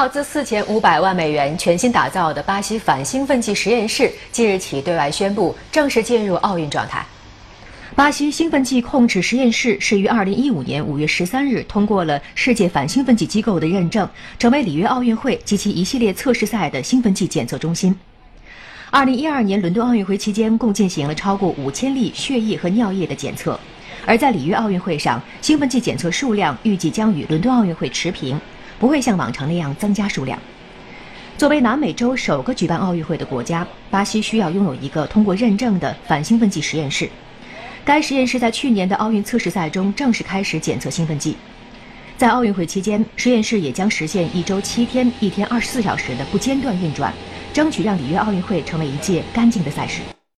耗资四千五百万美元、全新打造的巴西反兴奋剂实验室，即日起对外宣布正式进入奥运状态。巴西兴奋剂控制实验室是于二零一五年五月十三日通过了世界反兴奋剂机构的认证，成为里约奥运会及其一系列测试赛的兴奋剂检测中心。二零一二年伦敦奥运会期间，共进行了超过五千例血液和尿液的检测。而在里约奥运会上，兴奋剂检测数量预计将与伦敦奥运会持平，不会像往常那样增加数量。作为南美洲首个举办奥运会的国家，巴西需要拥有一个通过认证的反兴奋剂实验室。该实验室在去年的奥运测试赛中正式开始检测兴奋剂。在奥运会期间，实验室也将实现一周七天、一天二十四小时的不间断运转，争取让里约奥运会成为一届干净的赛事。